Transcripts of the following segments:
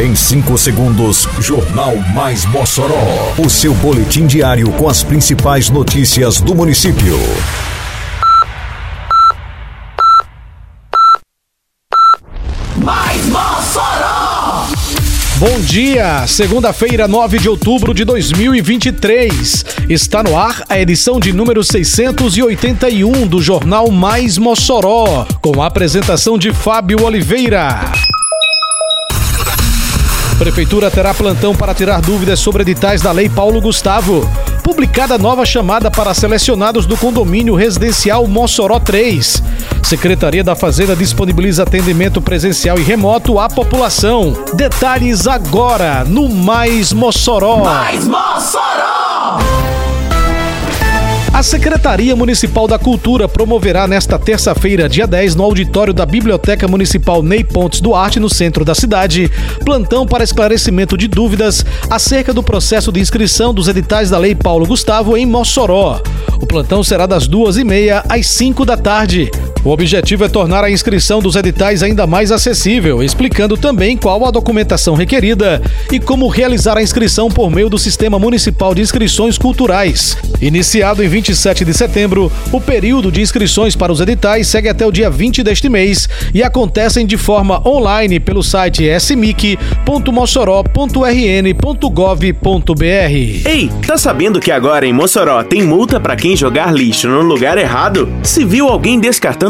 Em 5 segundos, Jornal Mais Mossoró. O seu boletim diário com as principais notícias do município. Mais Mossoró! Bom dia, segunda-feira, 9 de outubro de 2023. Está no ar a edição de número 681 do Jornal Mais Mossoró, com a apresentação de Fábio Oliveira. Prefeitura terá plantão para tirar dúvidas sobre editais da Lei Paulo Gustavo. Publicada nova chamada para selecionados do condomínio residencial Mossoró 3. Secretaria da Fazenda disponibiliza atendimento presencial e remoto à população. Detalhes agora no Mais Mossoró. Mais Mossoró! A Secretaria Municipal da Cultura promoverá nesta terça-feira, dia 10, no auditório da Biblioteca Municipal Ney Pontes Duarte, no centro da cidade, plantão para esclarecimento de dúvidas acerca do processo de inscrição dos editais da Lei Paulo Gustavo em Mossoró. O plantão será das duas e meia às cinco da tarde. O objetivo é tornar a inscrição dos editais ainda mais acessível, explicando também qual a documentação requerida e como realizar a inscrição por meio do Sistema Municipal de Inscrições Culturais. Iniciado em 27 de setembro, o período de inscrições para os editais segue até o dia 20 deste mês e acontecem de forma online pelo site smic.mossoró.rn.gov.br. Ei, tá sabendo que agora em Mossoró tem multa para quem jogar lixo no lugar errado? Se viu alguém descartando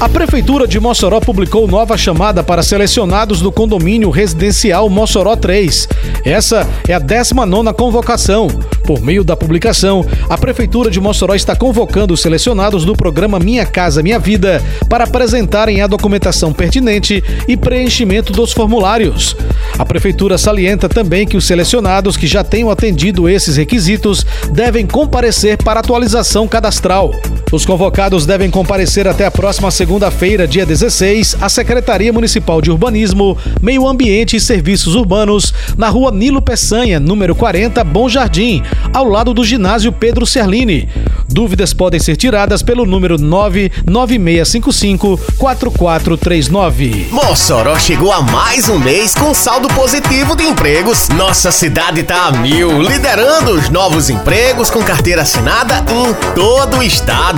A Prefeitura de Mossoró publicou nova chamada para selecionados do condomínio residencial Mossoró 3. Essa é a 19 convocação. Por meio da publicação, a Prefeitura de Mossoró está convocando os selecionados do programa Minha Casa Minha Vida para apresentarem a documentação pertinente e preenchimento dos formulários. A Prefeitura salienta também que os selecionados que já tenham atendido esses requisitos devem comparecer para atualização cadastral. Os convocados devem comparecer até a próxima segunda-feira, dia 16, à Secretaria Municipal de Urbanismo, Meio Ambiente e Serviços Urbanos, na rua Nilo Peçanha, número 40, Bom Jardim, ao lado do ginásio Pedro Serlini. Dúvidas podem ser tiradas pelo número 99655-4439. Mossoró chegou a mais um mês com saldo positivo de empregos. Nossa cidade tá a mil, liderando os novos empregos com carteira assinada em todo o estado.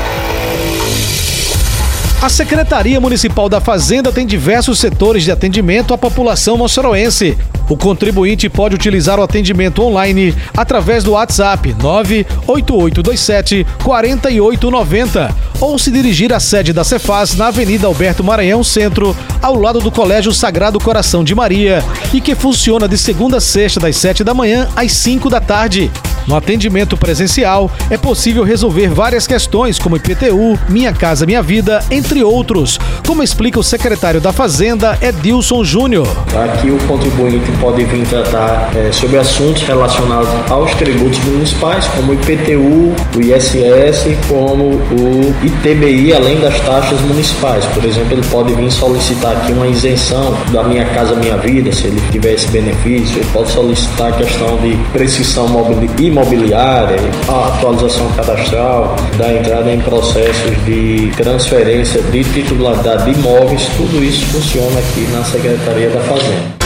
A Secretaria Municipal da Fazenda tem diversos setores de atendimento à população moçoroense. O contribuinte pode utilizar o atendimento online através do WhatsApp 98827 4890 ou se dirigir à sede da Cefaz na Avenida Alberto Maranhão Centro, ao lado do Colégio Sagrado Coração de Maria, e que funciona de segunda a sexta das 7 da manhã às 5 da tarde. No atendimento presencial, é possível resolver várias questões como IPTU, Minha Casa Minha Vida, entre outros, como explica o secretário da Fazenda, Edilson Júnior. Aqui o contribuinte pode vir tratar eh, sobre assuntos relacionados aos tributos municipais, como o IPTU, o ISS, como o ITBI, além das taxas municipais. Por exemplo, ele pode vir solicitar aqui uma isenção da Minha Casa Minha Vida, se ele tiver esse benefício. Ele pode solicitar a questão de prescrição mobili- imobiliária, a atualização cadastral, da entrada em processos de transferência de titularidade de imóveis. Tudo isso funciona aqui na Secretaria da Fazenda.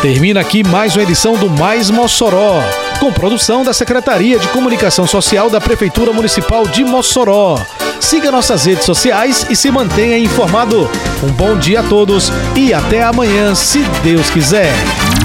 Termina aqui mais uma edição do Mais Mossoró, com produção da Secretaria de Comunicação Social da Prefeitura Municipal de Mossoró. Siga nossas redes sociais e se mantenha informado. Um bom dia a todos e até amanhã, se Deus quiser.